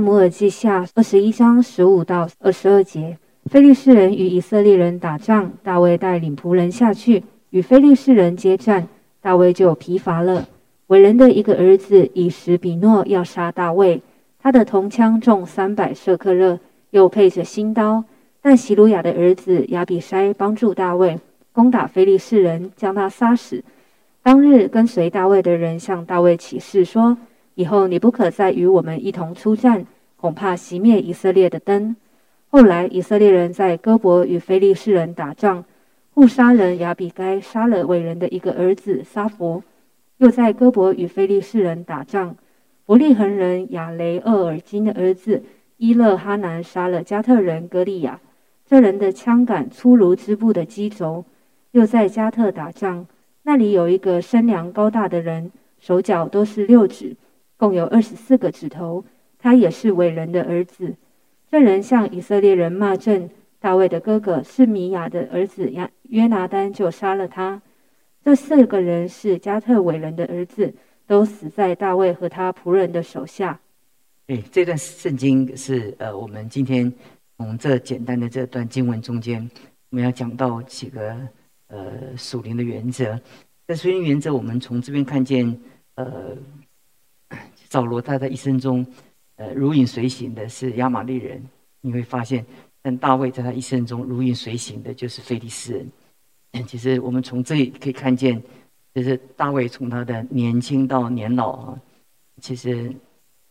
摩尔记下二十一章十五到二十二节，非利士人与以色列人打仗，大卫带领仆人下去与非利士人接战，大卫就疲乏了。伟人的一个儿子以实比诺要杀大卫，他的铜枪重三百舍克勒，又配着新刀。但希鲁雅的儿子亚比筛帮助大卫攻打非利士人，将他杀死。当日跟随大卫的人向大卫起誓说。以后你不可再与我们一同出战，恐怕熄灭以色列的灯。后来以色列人在哥伯与非利士人打仗，误杀人亚比该杀了伟人的一个儿子沙佛，又在哥伯与非利士人打仗，伯利恒人亚雷厄尔金的儿子伊勒哈南杀了加特人歌利亚，这人的枪杆粗如织布的机轴。又在加特打仗，那里有一个身量高大的人，手脚都是六指。共有二十四个指头，他也是伟人的儿子。这人向以色列人骂阵，大卫的哥哥是米亚的儿子亚约拿丹，就杀了他。这四个人是加特伟人的儿子，都死在大卫和他仆人的手下。对，这段圣经是呃，我们今天从这简单的这段经文中间，我们要讲到几个呃属灵的原则。在属灵原则，我们从这边看见呃。扫罗他在一生中，呃，如影随形的是亚玛利人，你会发现；但大卫在他一生中如影随形的就是菲利斯人。其实我们从这里可以看见，就是大卫从他的年轻到年老啊，其实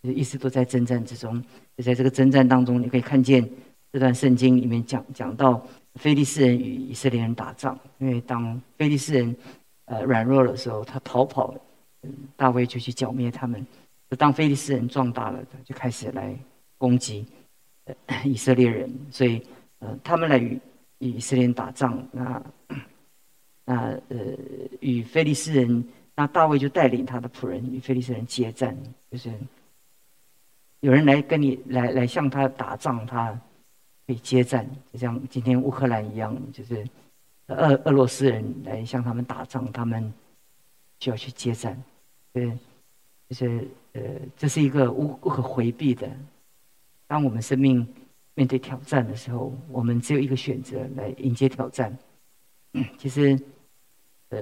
一直都在征战之中。就在这个征战当中，你可以看见这段圣经里面讲讲到菲利斯人与以色列人打仗，因为当菲利斯人呃软弱的时候，他逃跑，大卫就去剿灭他们。当菲利斯人壮大了，就开始来攻击以色列人，所以呃，他们来与以色列人打仗。那那呃，与菲利斯人，那大卫就带领他的仆人与菲利斯人接战，就是有人来跟你来来向他打仗，他可以接战，就像今天乌克兰一样，就是俄俄罗斯人来向他们打仗，他们就要去接战，对，就是。呃，这是一个无不可回避的。当我们生命面对挑战的时候，我们只有一个选择来迎接挑战。其实，呃，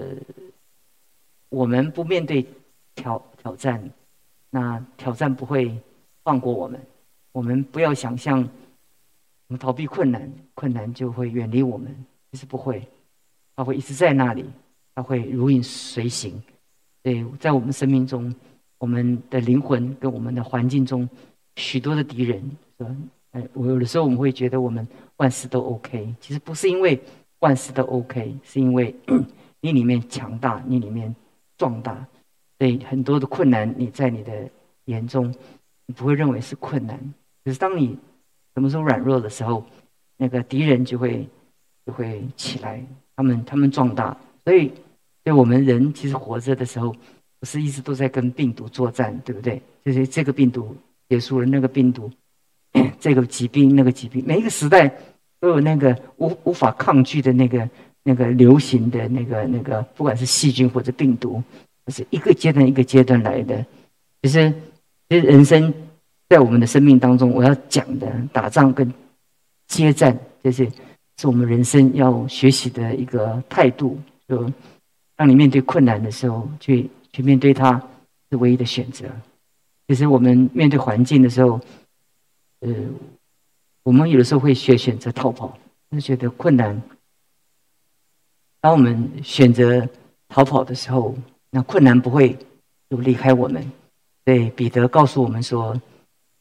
我们不面对挑挑战，那挑战不会放过我们。我们不要想象，我们逃避困难，困难就会远离我们。其实不会，它会一直在那里，它会如影随形。对，在我们生命中。我们的灵魂跟我们的环境中许多的敌人，是吧？哎，我有的时候我们会觉得我们万事都 OK，其实不是因为万事都 OK，是因为 你里面强大，你里面壮大，所以很多的困难你在你的眼中你不会认为是困难。可是当你什么时候软弱的时候，那个敌人就会就会起来，他们他们壮大，所以对我们人其实活着的时候。不是一直都在跟病毒作战，对不对？就是这个病毒结束了，那个病毒，这个疾病，那个疾病，每一个时代都有那个无无法抗拒的那个那个流行的那个那个，不管是细菌或者病毒，是一个阶段一个阶段来的。其实，其实人生在我们的生命当中，我要讲的打仗跟接战，这些是我们人生要学习的一个态度。就当你面对困难的时候，去。去面对它是唯一的选择。其实我们面对环境的时候，呃，我们有的时候会选选择逃跑，就觉得困难。当我们选择逃跑的时候，那困难不会就离开我们。对，彼得告诉我们说：“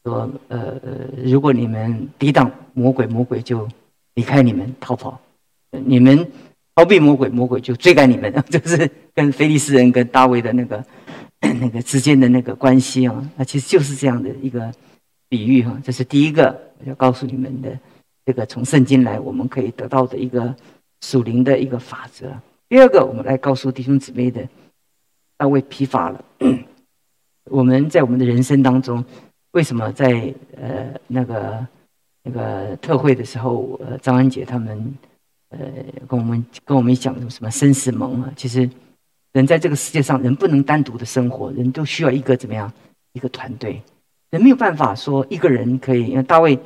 说呃，如果你们抵挡魔鬼，魔鬼就离开你们逃跑。你们。”逃避魔鬼，魔鬼就追赶你们，就是跟菲利斯人跟大卫的那个 那个之间的那个关系啊，那其实就是这样的一个比喻哈。这是第一个要告诉你们的，这个从圣经来我们可以得到的一个属灵的一个法则。第二个，我们来告诉弟兄姊妹的，大卫疲乏了。我们在我们的人生当中，为什么在呃那个那个特会的时候，呃张安杰他们。呃，跟我们跟我们讲什么生死盟啊？其实，人在这个世界上，人不能单独的生活，人都需要一个怎么样？一个团队。人没有办法说一个人可以。因为大卫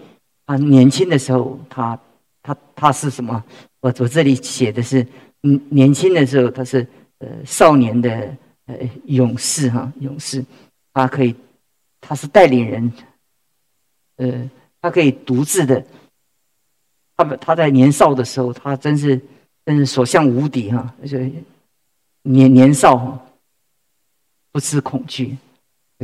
他年轻的时候，他他他是什么？我我这里写的是，嗯，年轻的时候他是呃少年的呃勇士哈，勇士，他可以，他是带领人，呃，他可以独自的。他他在年少的时候，他真是真是所向无敌哈，而且年年少，不知恐惧，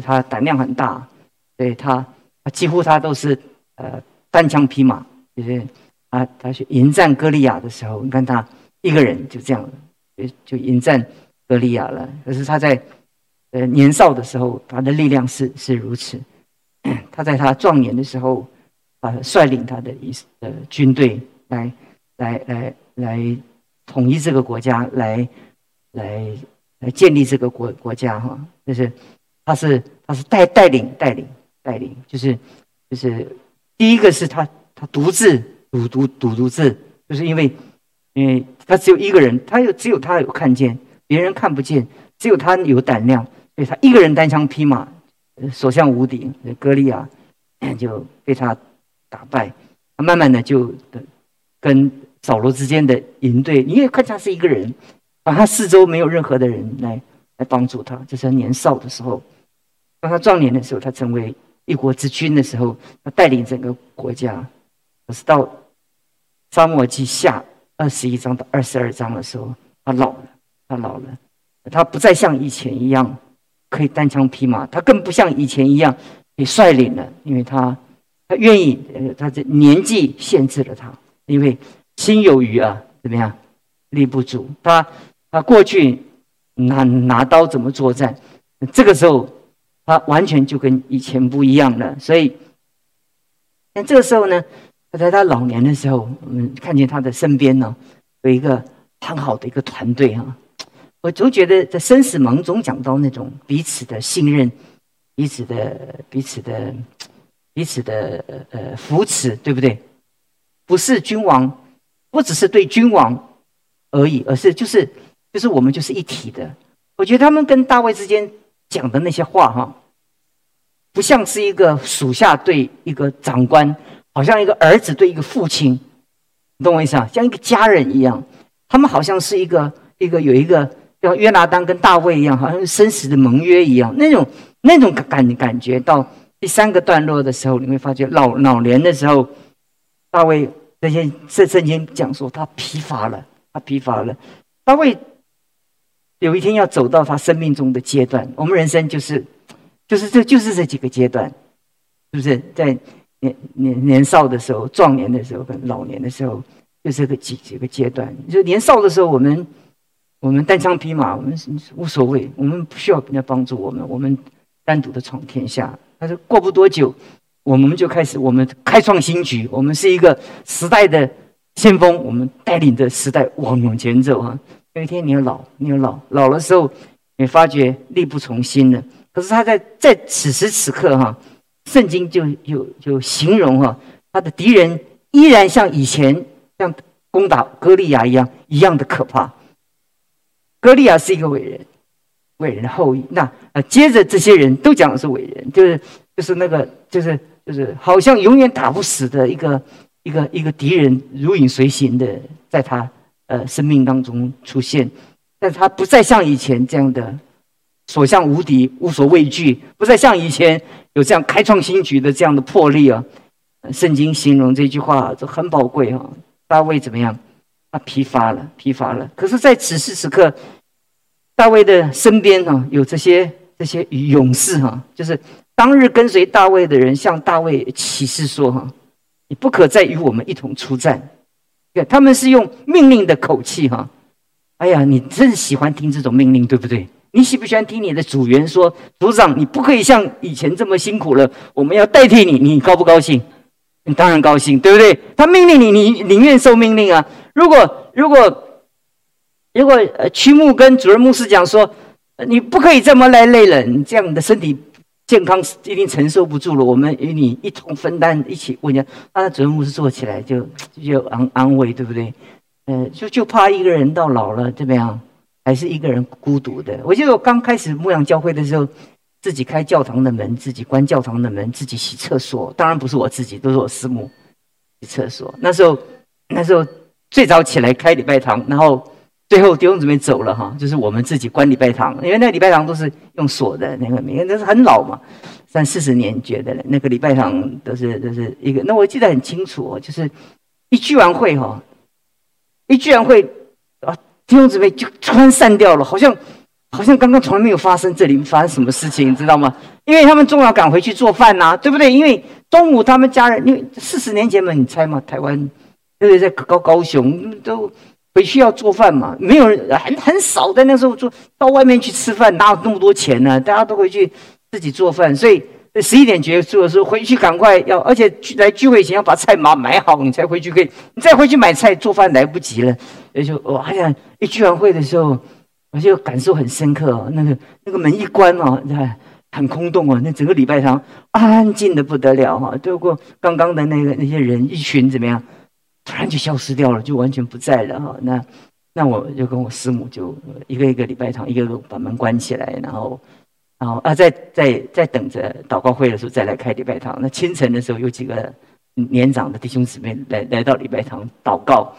他胆量很大，对他他几乎他都是呃单枪匹马，就是他他去迎战歌利亚的时候，你看他一个人就这样就就迎战歌利亚了。可是他在呃年少的时候，他的力量是是如此，他在他壮年的时候。率领他的一呃军队来，来来来统一这个国家，来来来建立这个国国家哈，就是他是他是带带领带领带领，就是就是第一个是他他独自独独独独自，就是因为因为他只有一个人，他有只有他有看见，别人看不见，只有他有胆量，所以他一个人单枪匹马，所向无敌，歌利亚就被他。打败，他慢慢的就跟扫罗之间的营队，你也看他是一个人，把他四周没有任何的人来来帮助他。这是他年少的时候，当他壮年的时候，他成为一国之君的时候，他带领整个国家。可是到沙漠记下二十一章到二十二章的时候，他老了，他老了，他不再像以前一样可以单枪匹马，他更不像以前一样可以率领了，因为他。他愿意，呃，他这年纪限制了他，因为心有余啊，怎么样，力不足。他他过去拿拿刀怎么作战，这个时候他完全就跟以前不一样了。所以，那这个时候呢，他在他老年的时候，我们看见他的身边呢，有一个很好的一个团队啊。我总觉得在生死盟中讲到那种彼此的信任，彼此的彼此的。彼此的呃扶持，对不对？不是君王，不只是对君王而已，而是就是就是我们就是一体的。我觉得他们跟大卫之间讲的那些话，哈，不像是一个属下对一个长官，好像一个儿子对一个父亲，你懂我意思啊？像一个家人一样，他们好像是一个一个有一个像约拿丹跟大卫一样，好像生死的盟约一样，那种那种感感觉到。第三个段落的时候，你会发觉老老年的时候，大卫这些这圣经讲说他疲乏了，他疲乏了。大卫有一天要走到他生命中的阶段，我们人生就是，就是这就是这几个阶段，是不是？在年年年少的时候、壮年的时候跟老年的时候，就这个几几个阶段。就年少的时候，我们我们单枪匹马，我们无所谓，我们不需要人家帮助我们，我们单独的闯天下。他说：“过不多久，我们就开始，我们开创新局。我们是一个时代的先锋，我们带领着时代往往前走啊！有一天你要老，你要老，老的时候，你发觉力不从心了。可是他在在此时此刻哈，圣经就有就形容哈，他的敌人依然像以前像攻打歌利亚一样一样的可怕。歌利亚是一个伟人。”伟人的后裔，那啊，接着这些人都讲的是伟人，就是就是那个就是就是好像永远打不死的一个一个一个敌人，如影随形的在他呃生命当中出现，但他不再像以前这样的所向无敌、无所畏惧，不再像以前有这样开创新局的这样的魄力啊。圣经形容这句话这很宝贵啊。大卫怎么样？他疲乏了，疲乏了。可是，在此时此刻。大卫的身边哈有这些这些勇士哈，就是当日跟随大卫的人，向大卫起誓说哈，你不可再与我们一同出战。对，他们是用命令的口气哈。哎呀，你真喜欢听这种命令，对不对？你喜不喜欢听你的组员说，组长，你不可以像以前这么辛苦了，我们要代替你，你高不高兴？你当然高兴，对不对？他命令你，你宁愿受命令啊。如果如果。如果，呃，曲牧跟主任牧师讲说：“你不可以这么累累人，这样你的身体健康一定承受不住了。我们与你一同分担，一起问一下。”那主任牧师坐起来就就安安慰，对不对？呃，就就怕一个人到老了怎么样，还是一个人孤独的。我记得我刚开始牧养教会的时候，自己开教堂的门，自己关教堂的门，自己洗厕所。当然不是我自己，都是我师母洗厕所。那时候，那时候最早起来开礼拜堂，然后最后弟兄姊妹走了哈，就是我们自己关礼拜堂，因为那个礼拜堂都是用锁的，那个每个都是很老嘛，三四十年觉得，那个礼拜堂都是都是一个。那我记得很清楚哦，就是一聚完会哈，一聚完会啊，弟兄姊妹就突然散掉了，好像。好像刚刚从来没有发生，这里发生什么事情，你知道吗？因为他们中午要赶回去做饭呐，对不对？因为中午他们家人，因为四十年前嘛，你猜嘛，台湾对不对？在高高雄都回去要做饭嘛，没有人很很少在那时候做到外面去吃饭，哪有那么多钱呢？大家都回去自己做饭，所以十一点结束的时候回去赶快要，而且来聚会前要把菜码买好，你才回去可以，你再回去买菜做饭来不及了。也就我好像一聚完会的时候。我就感受很深刻哦，那个那个门一关哦，看很空洞哦，那整个礼拜堂安静的不得了哈。透过刚刚的那个那些人一群怎么样，突然就消失掉了，就完全不在了哈。那那我就跟我师母就一个一个礼拜堂，一个个把门关起来，然后然后啊，在在在等着祷告会的时候再来开礼拜堂。那清晨的时候有几个年长的弟兄姊妹来来到礼拜堂祷告。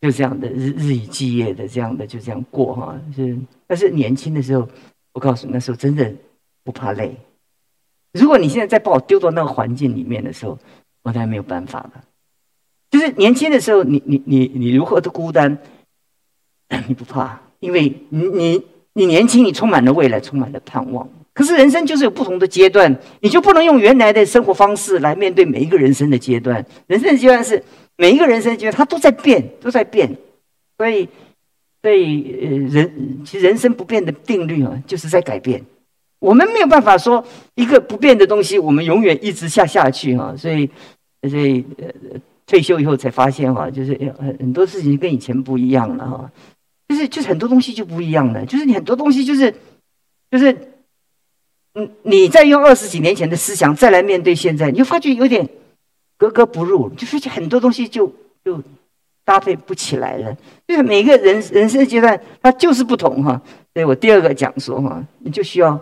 就这样的日日以继夜的这样的就这样过哈，是但是年轻的时候，我告诉你那时候真的不怕累。如果你现在再把我丢到那个环境里面的时候，我当然没有办法了。就是年轻的时候，你你你你如何的孤单，你不怕，因为你你你年轻，你充满了未来，充满了盼望。可是人生就是有不同的阶段，你就不能用原来的生活方式来面对每一个人生的阶段。人生的阶段是。每一个人生阶段，它都在变，都在变，所以，所以，呃，人其实人生不变的定律啊，就是在改变。我们没有办法说一个不变的东西，我们永远一直下下去哈。所以，所以，呃，退休以后才发现哈，就是很很多事情跟以前不一样了哈。就是就是很多东西就不一样了，就是你很多东西就是，就是，嗯，你在用二十几年前的思想再来面对现在，你就发觉有点。格格不入，就是很多东西就就搭配不起来了。就是每个人人生阶段，它就是不同哈。所以我第二个讲说哈，你就需要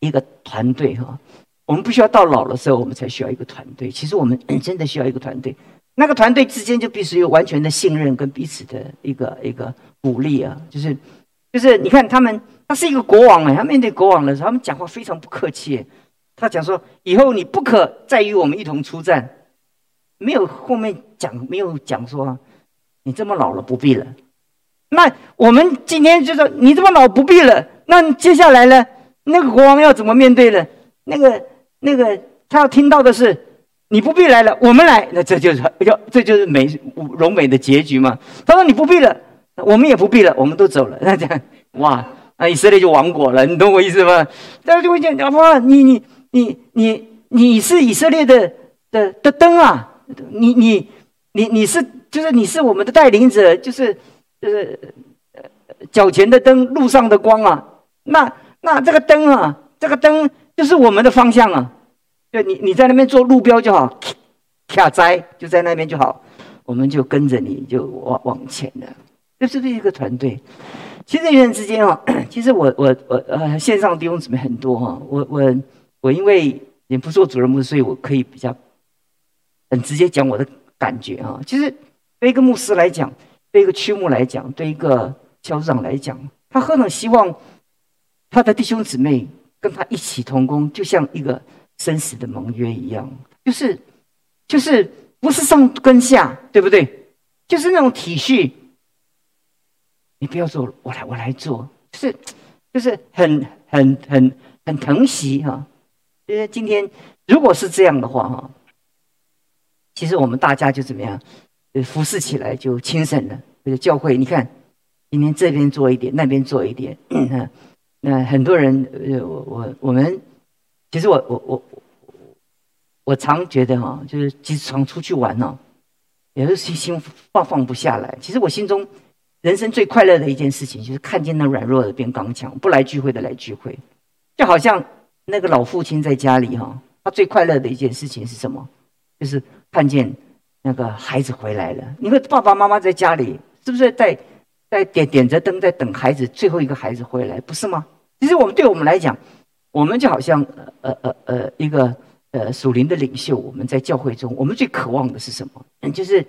一个团队哈。我们不需要到老的时候，我们才需要一个团队。其实我们 真的需要一个团队，那个团队之间就必须有完全的信任跟彼此的一个一个鼓励啊。就是就是你看他们，他是一个国王哎，他面对国王的时候，他们讲话非常不客气。他讲说：“以后你不可再与我们一同出战。”没有后面讲，没有讲说你这么老了不必了。那我们今天就说你这么老不必了。那接下来呢？那个国王要怎么面对呢？那个那个他要听到的是你不必来了，我们来。那这就是要这就是美荣美的结局嘛。他说你不必了，我们也不必了，我们都走了。那这样哇，那以色列就亡国了。你懂我意思吗？大家就会讲哇，你你。你你你是以色列的的的灯啊！你你你你是就是你是我们的带领者，就是就是脚前的灯，路上的光啊！那那这个灯啊，这个灯就是我们的方向啊！对，你你在那边做路标就好，卡摘就在那边就好，我们就跟着你就往往前的。这是不是一个团队？其实人与人之间啊，其实我我我呃线上弟兄姊妹很多哈，我我。我因为也不做主任牧师，所以我可以比较很直接讲我的感觉啊。其实对一个牧师来讲，对一个区牧来讲，对一个校长来讲，他何等希望他的弟兄姊妹跟他一起同工，就像一个生死的盟约一样，就是就是不是上跟下，对不对？就是那种体恤，你不要做，我来我来做，就是就是很很很很疼惜哈。因为今天如果是这样的话哈，其实我们大家就怎么样，呃，服侍起来就轻省了。这个教会，你看，今天这边做一点，那边做一点，那那很多人，呃，我我我们，其实我我我我常觉得哈，就是经常出去玩呢，也是心心放放不下来。其实我心中人生最快乐的一件事情，就是看见那软弱的变刚强，不来聚会的来聚会，就好像。那个老父亲在家里哈，他最快乐的一件事情是什么？就是看见那个孩子回来了。你看爸爸妈妈在家里，是不是在在点点着灯，在等孩子最后一个孩子回来，不是吗？其实我们对我们来讲，我们就好像呃呃呃呃一个呃属灵的领袖，我们在教会中，我们最渴望的是什么？嗯，就是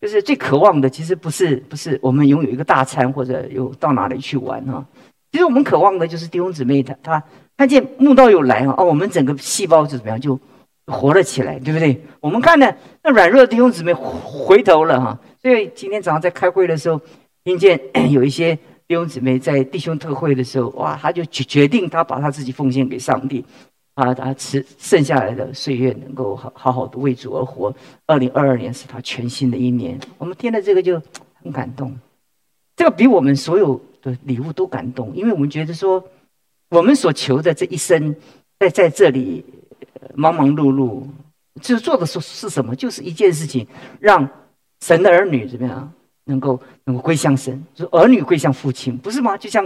就是最渴望的，其实不是不是我们拥有一个大餐或者有到哪里去玩哈。其实我们渴望的就是弟兄姊妹他他看见慕道友来啊，哦，我们整个细胞就怎么样就活了起来，对不对？我们看呢，那软弱的弟兄姊妹回头了哈。所以今天早上在开会的时候，听见 有一些。弟兄姊妹在弟兄特会的时候，哇，他就决决定，他把他自己奉献给上帝，啊，他吃剩下来的岁月能够好好好的为主而活。二零二二年是他全新的一年，我们听了这个就很感动，这个比我们所有的礼物都感动，因为我们觉得说，我们所求的这一生，在在这里忙忙碌碌，就做的是是什么？就是一件事情，让神的儿女怎么样？能够能够归向神，就是儿女归向父亲，不是吗？就像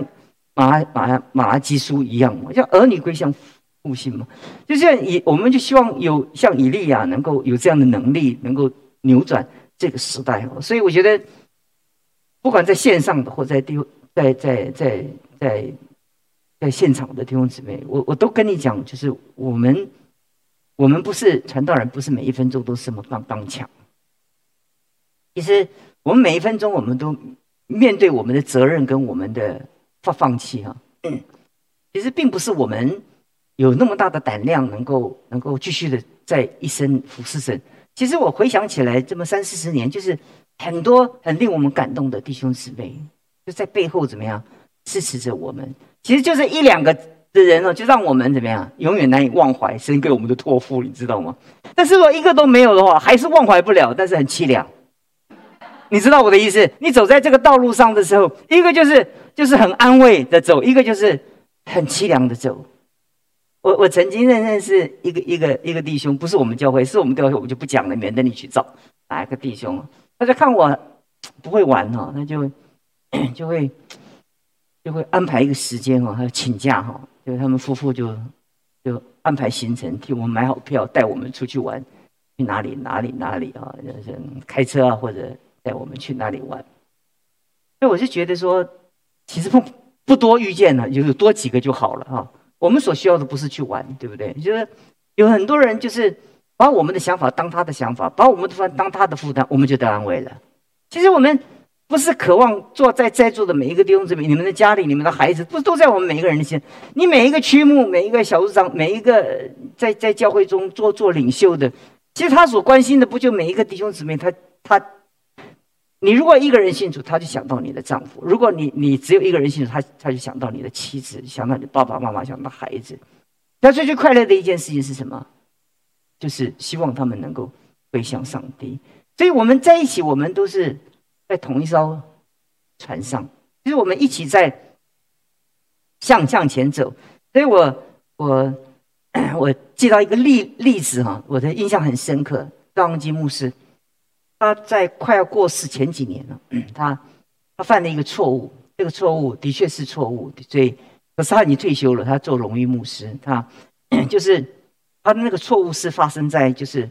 马马马拉基书一样嘛，叫儿女归向父亲嘛。就像以我们就希望有像以利亚能够有这样的能力，能够扭转这个时代。所以我觉得，不管在线上的或在地在在在在在现场的弟兄姊妹，我我都跟你讲，就是我们我们不是传道人，不是每一分钟都是这么刚刚强。其实。我们每一分钟，我们都面对我们的责任跟我们的放放弃哈。其实并不是我们有那么大的胆量，能够能够继续的在一生服侍神。其实我回想起来，这么三四十年，就是很多很令我们感动的弟兄姊妹，就在背后怎么样支持着我们。其实就是一两个的人哦，就让我们怎么样永远难以忘怀神给我们的托付，你知道吗？但是如果一个都没有的话，还是忘怀不了，但是很凄凉。你知道我的意思？你走在这个道路上的时候，一个就是就是很安慰的走，一个就是很凄凉的走。我我曾经认认识一个一个一个弟兄，不是我们教会，是我们教会，我就不讲了，免得你去找哪一个弟兄。他就看我不会玩哈，他就 就会就会安排一个时间哈，他请假哈，就他们夫妇就就安排行程，替我们买好票，带我们出去玩，去哪里哪里哪里啊，就是开车啊或者。带我们去哪里玩？所以我是觉得说，其实不不多遇见了，有多几个就好了哈。我们所需要的不是去玩，对不对？就是有很多人就是把我们的想法当他的想法，把我们的负担当他的负担，我们就得安慰了。其实我们不是渴望坐在在座的每一个弟兄姊妹，你们的家里，你们的孩子，不是都在我们每一个人的心？你每一个区目，每一个小组长，每一个在在教会中做做领袖的，其实他所关心的，不就每一个弟兄姊妹，他他。你如果一个人信主，他就想到你的丈夫；如果你你只有一个人信主，他他就想到你的妻子，想到你爸爸妈妈，想到孩子。他最最快乐的一件事情是什么？就是希望他们能够归向上帝。所以我们在一起，我们都是在同一艘船上，就是我们一起在向向前走。所以我我我记到一个例例子哈，我的印象很深刻，张基牧师。他在快要过世前几年了，他他犯了一个错误，这个错误的确是错误，所以可是他已经退休了，他做荣誉牧师，他 就是他的那个错误是发生在就是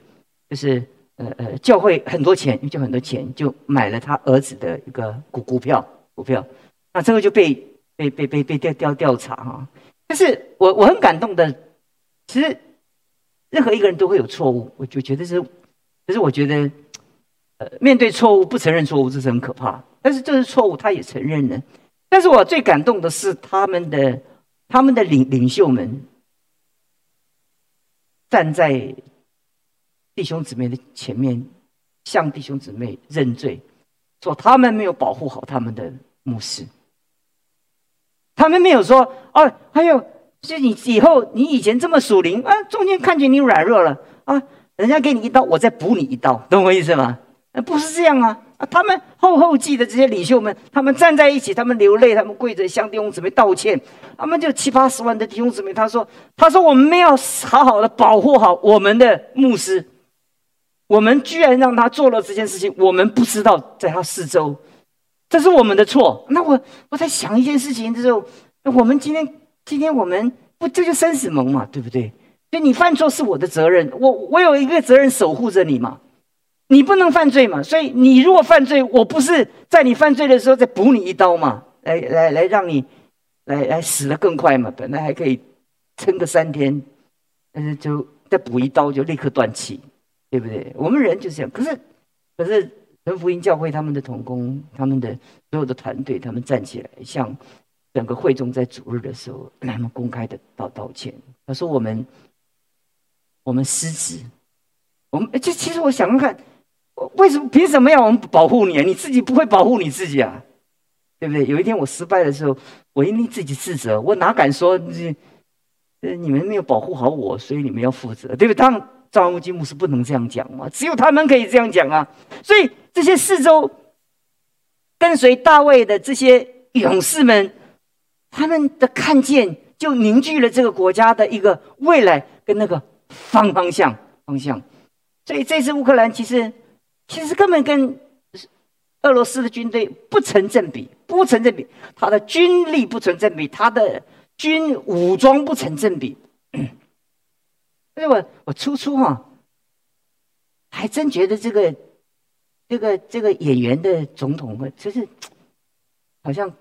就是呃呃教会很多钱就很多钱就买了他儿子的一个股股票股票，那这个就被被被被被调调调查哈，但是我我很感动的，其实任何一个人都会有错误，我就觉得是，可是我觉得。呃，面对错误不承认错误，这是很可怕。但是这是错误，他也承认了。但是我最感动的是他们的他们的领领袖们站在弟兄姊妹的前面，向弟兄姊妹认罪，说他们没有保护好他们的牧师，他们没有说哦，还有是你以后你以前这么属灵啊，中间看见你软弱了啊，人家给你一刀，我再补你一刀，懂我意思吗？呃，不是这样啊！啊，他们后后继的这些领袖们，他们站在一起，他们流泪，他们跪着向弟兄姊妹道歉。他们就七八十万的弟兄姊妹，他说：“他说我们没有好好的保护好我们的牧师，我们居然让他做了这件事情，我们不知道在他四周，这是我们的错。”那我我在想一件事情的时候，我们今天今天我们不这就生死盟嘛，对不对？就你犯错是我的责任，我我有一个责任守护着你嘛。你不能犯罪嘛，所以你如果犯罪，我不是在你犯罪的时候再补你一刀嘛，来来来，让你来来死的更快嘛。本来还可以撑个三天，但是就再补一刀就立刻断气，对不对？我们人就是这样。可是，可是神福音教会他们的同工，他们的所有的团队，他们站起来，向整个会众在主日的时候，他们公开的道道歉。他说：“我们，我们失职，我们这其实我想想看，为什么凭什么要我们保护你啊？你自己不会保护你自己啊？对不对？有一天我失败的时候，我一定自己自责，我哪敢说这？”呃，你们没有保护好我，所以你们要负责，对不对？当然，赵木金木是不能这样讲嘛，只有他们可以这样讲啊。所以这些四周跟随大卫的这些勇士们，他们的看见就凝聚了这个国家的一个未来跟那个方方向方向。所以这次乌克兰其实其实根本跟俄罗斯的军队不成正比，不成正比，他的军力不成正比，他的。军武装不成正比，所以我我初初哈，还真觉得这个这个这个演员的总统会就是好像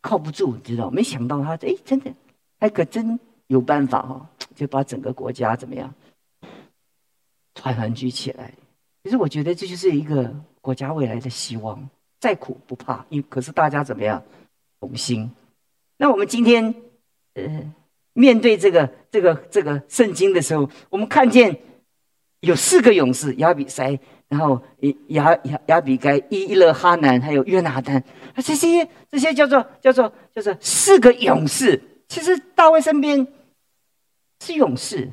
靠不住，你知道？没想到他哎，真的还可真有办法哈，就把整个国家怎么样团团聚起来。其实我觉得这就是一个国家未来的希望，再苦不怕，因可是大家怎么样同心。那我们今天，呃，面对这个这个这个圣经的时候，我们看见有四个勇士：亚比塞，然后亚亚亚比该、伊勒哈南，还有约拿丹。这些这些叫做叫做叫做四个勇士。其实大卫身边是勇士，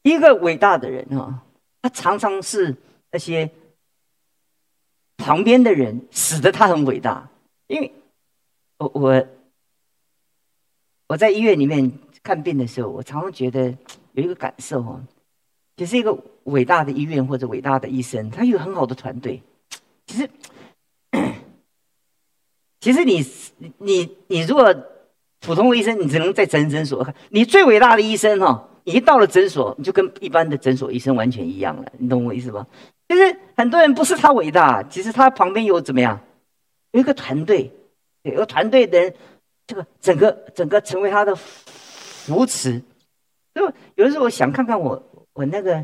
一个伟大的人啊，他常常是那些旁边的人使得他很伟大，因为。我我我在医院里面看病的时候，我常常觉得有一个感受哦，其实一个伟大的医院或者伟大的医生，他有很好的团队。其实，其实你你你如果普通医生，你只能在诊诊所。你最伟大的医生哈，一到了诊所，你就跟一般的诊所医生完全一样了。你懂我意思吧？就是很多人不是他伟大，其实他旁边有怎么样，有一个团队。有个团队的人，这个整个整个成为他的扶持。就有的时候我想看看我我那个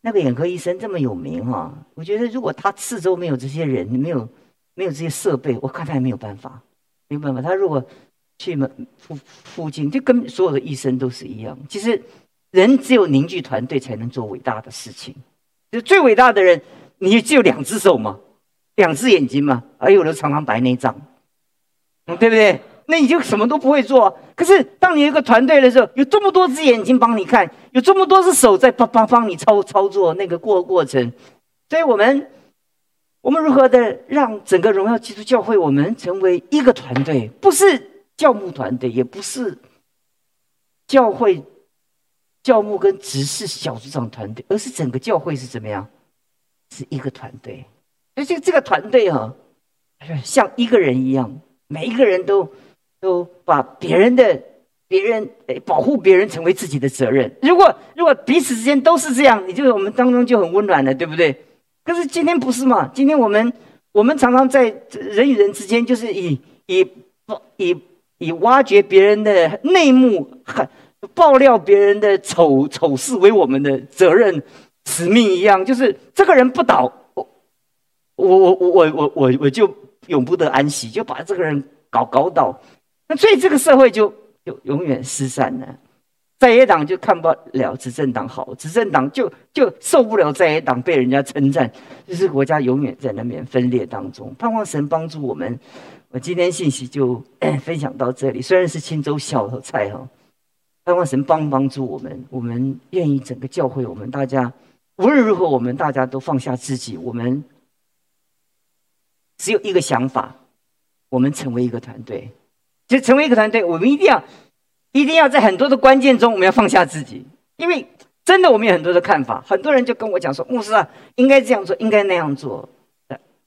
那个眼科医生这么有名哈，我觉得如果他四周没有这些人，没有没有这些设备，我看他也没有办法，没有办法。他如果去门附附近，就跟所有的医生都是一样。其实人只有凝聚团队，才能做伟大的事情。就最伟大的人，你只有两只手嘛，两只眼睛嘛，而有的常常白内障。对不对？那你就什么都不会做。可是当你有一个团队的时候，有这么多只眼睛帮你看，有这么多只手在帮帮帮你操操作那个过过程。所以我们，我们如何的让整个荣耀基督教会我们成为一个团队？不是教牧团队，也不是教会教牧跟执事小组长团队，而是整个教会是怎么样？是一个团队。而且这个这个团队哈，像一个人一样。每一个人都都把别人的别人保护别人成为自己的责任。如果如果彼此之间都是这样，你就我们当中就很温暖了，对不对？可是今天不是嘛？今天我们我们常常在人与人之间，就是以以以以挖掘别人的内幕很、爆料别人的丑丑事为我们的责任使命一样。就是这个人不倒，我我我我我我我就。永不得安息，就把这个人搞搞倒，那所以这个社会就就永远失散了。在野党就看不了执政党好，执政党就就受不了在野党被人家称赞，就是国家永远在那边分裂当中。盼望神帮助我们。我今天信息就分享到这里，虽然是青州小菜哈，盼望神帮帮助我们。我们愿意整个教会，我们大家无论如何，我们大家都放下自己，我们。只有一个想法，我们成为一个团队，就成为一个团队。我们一定要，一定要在很多的关键中，我们要放下自己，因为真的我们有很多的看法。很多人就跟我讲说：“牧师啊，应该这样做，应该那样做。”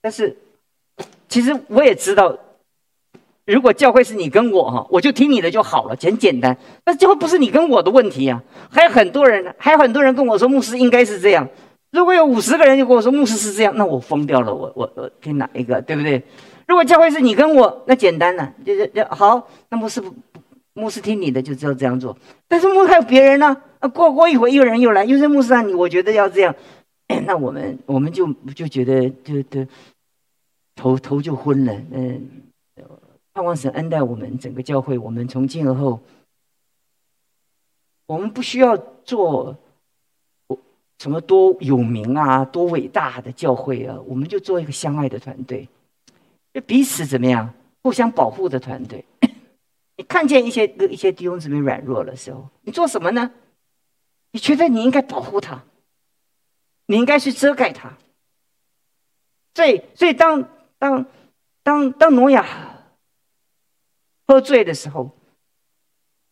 但是，其实我也知道，如果教会是你跟我哈，我就听你的就好了，很简单。但教会不是你跟我的问题啊，还有很多人，还有很多人跟我说：“牧师应该是这样。”如果有五十个人就跟我说牧师是这样，那我疯掉了。我我我听哪一个，对不对？如果教会是你跟我，那简单了，就是好。那牧师不牧师听你的就知道这样做。但是牧还有别人呢，啊，过过一会一个人又来，又是牧师啊，你我觉得要这样，那我们我们就就觉得就就头头就昏了。嗯，盼望神恩待我们整个教会，我们从今而后，我们不需要做。什么多有名啊，多伟大的教会啊！我们就做一个相爱的团队，就彼此怎么样，互相保护的团队。你看见一些一些弟兄姊妹软弱的时候，你做什么呢？你觉得你应该保护他，你应该去遮盖他。所以，所以当当当当挪亚喝醉的时候，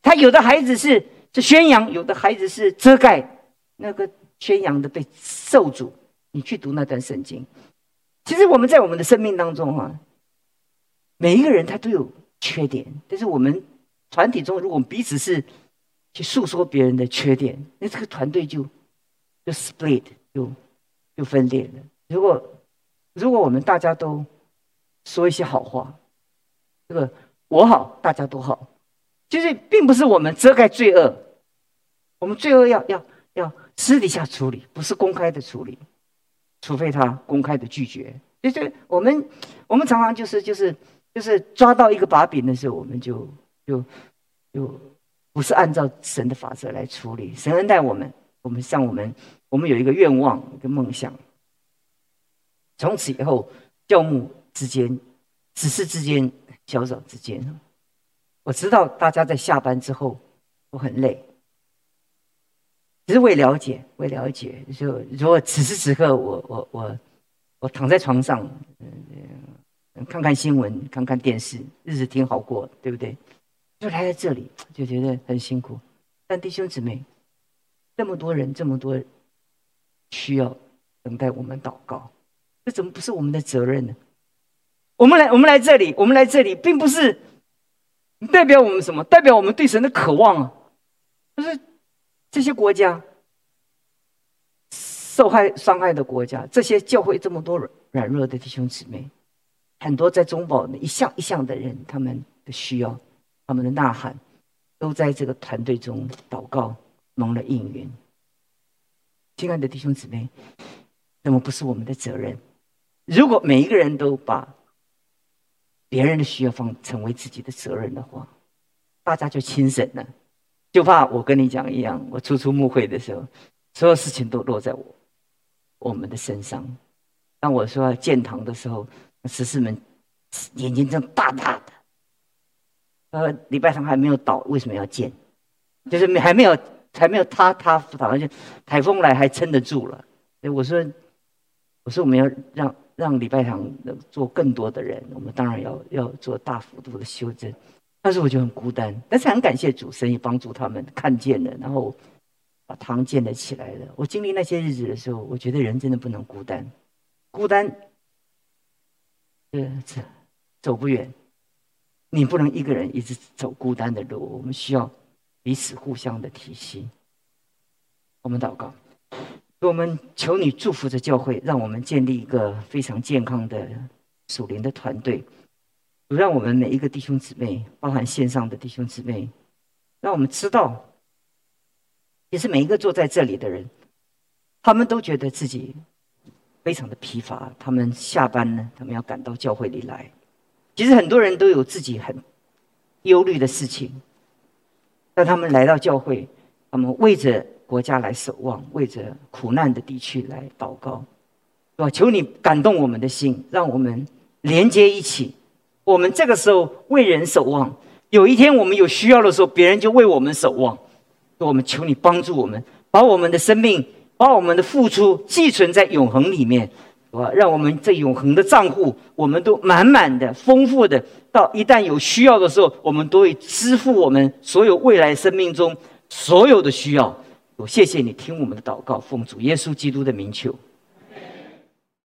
他有的孩子是是宣扬，有的孩子是遮盖那个。宣扬的被受阻，你去读那段圣经。其实我们在我们的生命当中哈，每一个人他都有缺点，但是我们团体中，如果我们彼此是去诉说别人的缺点，那这个团队就就 split 就就分裂了。如果如果我们大家都说一些好话，这个我好，大家都好，就是并不是我们遮盖罪恶，我们罪恶要要要。私底下处理，不是公开的处理，除非他公开的拒绝。就是我们，我们常常就是就是就是抓到一个把柄的时候，我们就就就不是按照神的法则来处理。神恩待我们，我们像我们，我们有一个愿望，一个梦想。从此以后，教牧之间、只是之间、小长之间，我知道大家在下班之后我很累。只是为了解，为了解，就如果此时此刻，我我我我躺在床上，嗯，看看新闻，看看电视，日子挺好过，对不对？就来在这里，就觉得很辛苦。但弟兄姊妹，这么多人，这么多需要等待我们祷告，这怎么不是我们的责任呢？我们来，我们来这里，我们来这里，并不是代表我们什么，代表我们对神的渴望啊，就是。这些国家受害伤害的国家，这些教会这么多软弱的弟兄姊妹，很多在中保的一项一项的人，他们的需要，他们的呐喊，都在这个团队中祷告蒙了应允。亲爱的弟兄姊妹，那么不是我们的责任。如果每一个人都把别人的需要放成为自己的责任的话，大家就轻省了。就怕我跟你讲一样，我初出牧会的时候，所有事情都落在我我们的身上。当我说要建堂的时候，十四们眼睛睁大大的。呃，礼拜堂还没有倒，为什么要建？就是还没有还没有塌塌塌，就台风来还撑得住了。所以我说，我说我们要让让礼拜堂能做更多的人，我们当然要要做大幅度的修正。但是我就很孤单，但是很感谢主，神也帮助他们看见了，然后把堂建了起来了。我经历那些日子的时候，我觉得人真的不能孤单，孤单，呃，走走不远。你不能一个人一直走孤单的路，我们需要彼此互相的提醒。我们祷告，我们求你祝福着教会，让我们建立一个非常健康的属灵的团队。让我们每一个弟兄姊妹，包含线上的弟兄姊妹，让我们知道，也是每一个坐在这里的人，他们都觉得自己非常的疲乏。他们下班呢，他们要赶到教会里来。其实很多人都有自己很忧虑的事情，但他们来到教会，他们为着国家来守望，为着苦难的地区来祷告，是吧？求你感动我们的心，让我们连接一起。我们这个时候为人守望，有一天我们有需要的时候，别人就为我们守望。我们求你帮助我们，把我们的生命，把我们的付出寄存在永恒里面，啊，让我们这永恒的账户，我们都满满的、丰富的，到一旦有需要的时候，我们都会支付我们所有未来生命中所有的需要。谢谢你听我们的祷告，奉主耶稣基督的名求。